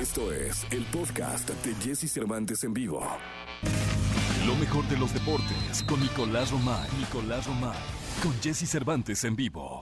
Esto es el podcast de Jesse Cervantes en vivo. Lo mejor de los deportes con Nicolás Romay. Nicolás Romay. Con Jesse Cervantes en vivo.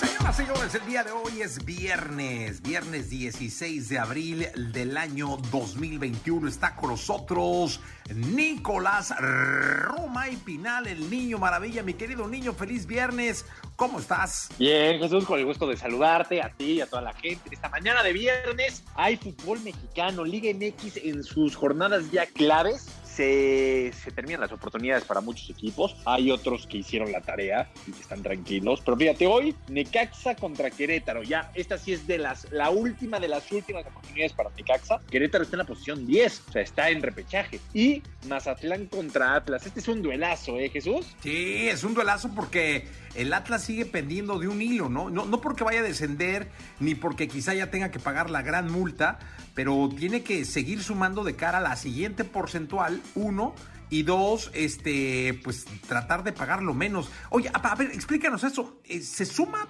Señoras, señores, el día de hoy es viernes, viernes 16 de abril del año 2021. Está con nosotros Nicolás Roma y Pinal, el niño maravilla. Mi querido niño, feliz viernes. ¿Cómo estás? Bien, Jesús, con el gusto de saludarte a ti y a toda la gente. Esta mañana de viernes hay fútbol mexicano, Liga MX en sus jornadas ya claves se, terminan las oportunidades para muchos equipos. Hay otros que hicieron la tarea y que están tranquilos. Pero fíjate, hoy Necaxa contra Querétaro. Ya, esta sí es de las, la última de las últimas oportunidades para Necaxa. Querétaro está en la posición 10, o sea, está en repechaje. Y Mazatlán contra Atlas. Este es un duelazo, ¿eh, Jesús? Sí, es un duelazo porque el Atlas sigue pendiendo de un hilo, ¿no? No, no porque vaya a descender, ni porque quizá ya tenga que pagar la gran multa, pero tiene que seguir sumando de cara a la siguiente porcentual, uno, y dos, este, pues tratar de pagar lo menos. Oye, a, ver, explícanos eso. Eh, ¿Se suma?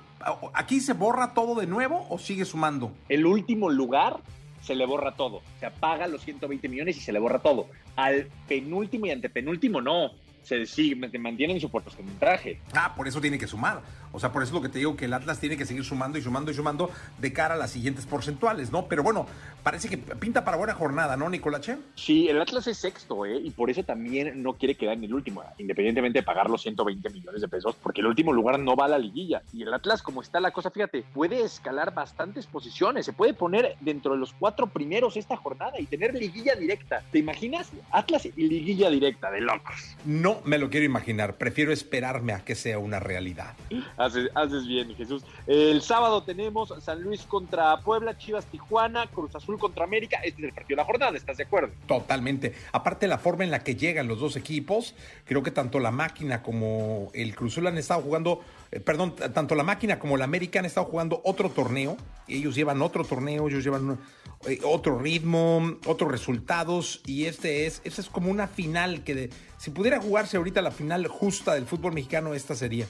¿Aquí se borra todo de nuevo o sigue sumando? El último lugar se le borra todo. Se apaga los 120 millones y se le borra todo. Al penúltimo y antepenúltimo no se sigue, mantienen su porcentaje. Ah, por eso tiene que sumar. O sea, por eso es lo que te digo, que el Atlas tiene que seguir sumando y sumando y sumando de cara a las siguientes porcentuales, ¿no? Pero bueno, parece que pinta para buena jornada, ¿no, Nicolache? Sí, el Atlas es sexto, ¿eh? Y por eso también no quiere quedar en el último, independientemente de pagar los 120 millones de pesos, porque el último lugar no va a la liguilla. Y el Atlas, como está la cosa, fíjate, puede escalar bastantes posiciones, se puede poner dentro de los cuatro primeros esta jornada y tener liguilla directa. ¿Te imaginas? Atlas y liguilla directa, de locos. No me lo quiero imaginar, prefiero esperarme a que sea una realidad. Haces, bien, Jesús. El sábado tenemos San Luis contra Puebla, Chivas Tijuana, Cruz Azul contra América. Este es el partido de la jornada, ¿estás de acuerdo? Totalmente. Aparte, la forma en la que llegan los dos equipos, creo que tanto la máquina como el Cruz Azul han estado jugando, eh, perdón, tanto la máquina como la América han estado jugando otro torneo. Ellos llevan otro torneo, ellos llevan eh, otro ritmo, otros resultados. Y este es, este es como una final que de, si pudiera jugarse ahorita la final justa del fútbol mexicano, esta sería.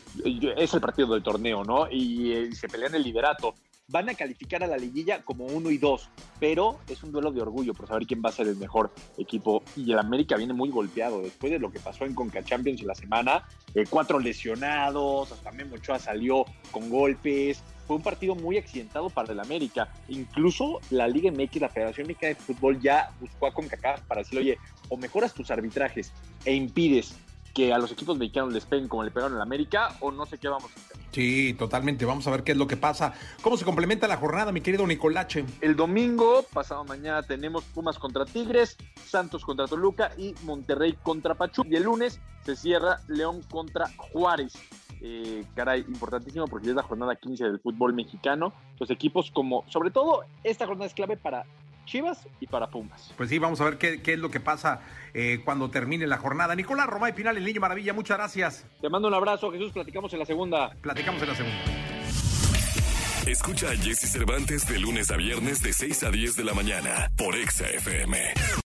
Es el partido del torneo, ¿no? Y, eh, se pelean el liderato. Van a calificar a la liguilla como uno y dos, pero es un duelo de orgullo por saber quién va a ser el mejor equipo. Y el América viene muy golpeado después de lo que pasó en Conca Champions en la semana. Eh, cuatro lesionados, hasta Memo Ochoa salió con golpes fue un partido muy accidentado para el América. Incluso la Liga MX, la Federación Mexicana de Fútbol, ya buscó a CONCACAF para decir, oye, o mejoras tus arbitrajes e impides que a los equipos mexicanos les peguen como le pegaron al América, o no sé qué vamos a hacer. Sí, totalmente. Vamos a ver qué es lo que pasa. ¿Cómo se complementa la jornada, mi querido Nicolache? El domingo, pasado mañana, tenemos Pumas contra Tigres, Santos contra Toluca y Monterrey contra Pachuca. Y el lunes se cierra León contra Juárez. Eh, caray, importantísimo porque es la jornada 15 del fútbol mexicano. Los equipos como, sobre todo, esta jornada es clave para Chivas y para Pumas. Pues sí, vamos a ver qué, es lo que pasa eh, cuando termine la jornada. Nicolás Romay Pinal, el niño maravilla, muchas gracias. Te mando un abrazo, Jesús, platicamos en la segunda. Platicamos en la segunda. Escucha a Jesse Cervantes de lunes a viernes de 6 a 10 de la mañana por Exa FM.